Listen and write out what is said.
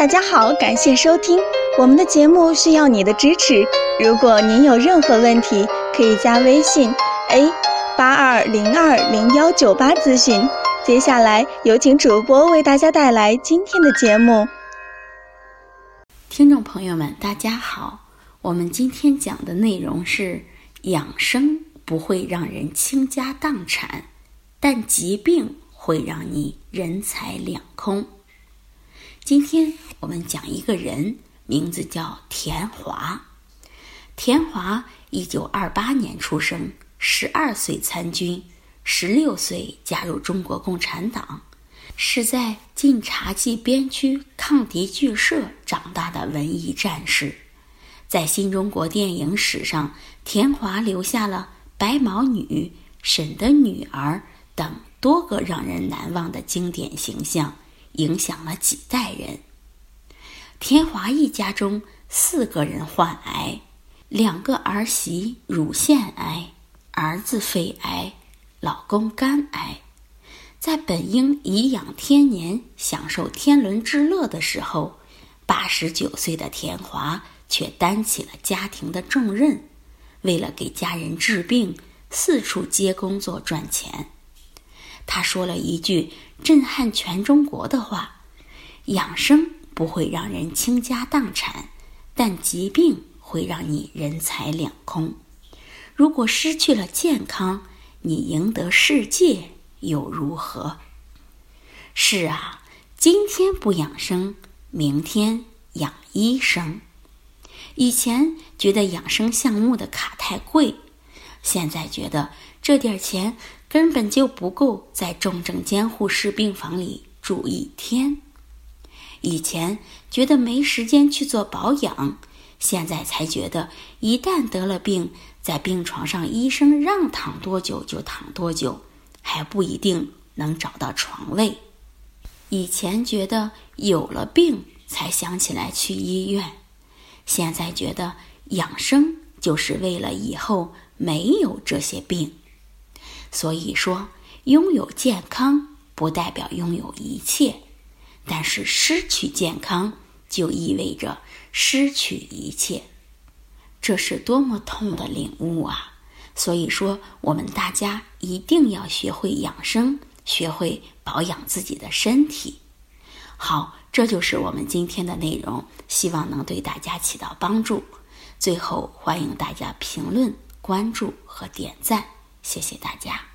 大家好，感谢收听我们的节目，需要你的支持。如果您有任何问题，可以加微信 a 八二零二零幺九八咨询。接下来有请主播为大家带来今天的节目。听众朋友们，大家好，我们今天讲的内容是养生不会让人倾家荡产，但疾病会让你人财两空。今天我们讲一个人，名字叫田华。田华一九二八年出生，十二岁参军，十六岁加入中国共产党，是在晋察冀边区抗敌剧社长大的文艺战士。在新中国电影史上，田华留下了《白毛女》《沈的女儿》等多个让人难忘的经典形象。影响了几代人。田华一家中四个人患癌，两个儿媳乳腺癌，儿子肺癌，老公肝癌。在本应颐养天年、享受天伦之乐的时候，八十九岁的田华却担起了家庭的重任，为了给家人治病，四处接工作赚钱。他说了一句震撼全中国的话：“养生不会让人倾家荡产，但疾病会让你人财两空。如果失去了健康，你赢得世界又如何？”是啊，今天不养生，明天养医生。以前觉得养生项目的卡太贵，现在觉得这点钱。根本就不够在重症监护室病房里住一天。以前觉得没时间去做保养，现在才觉得一旦得了病，在病床上医生让躺多久就躺多久，还不一定能找到床位。以前觉得有了病才想起来去医院，现在觉得养生就是为了以后没有这些病。所以说，拥有健康不代表拥有一切，但是失去健康就意味着失去一切，这是多么痛的领悟啊！所以说，我们大家一定要学会养生，学会保养自己的身体。好，这就是我们今天的内容，希望能对大家起到帮助。最后，欢迎大家评论、关注和点赞。谢谢大家。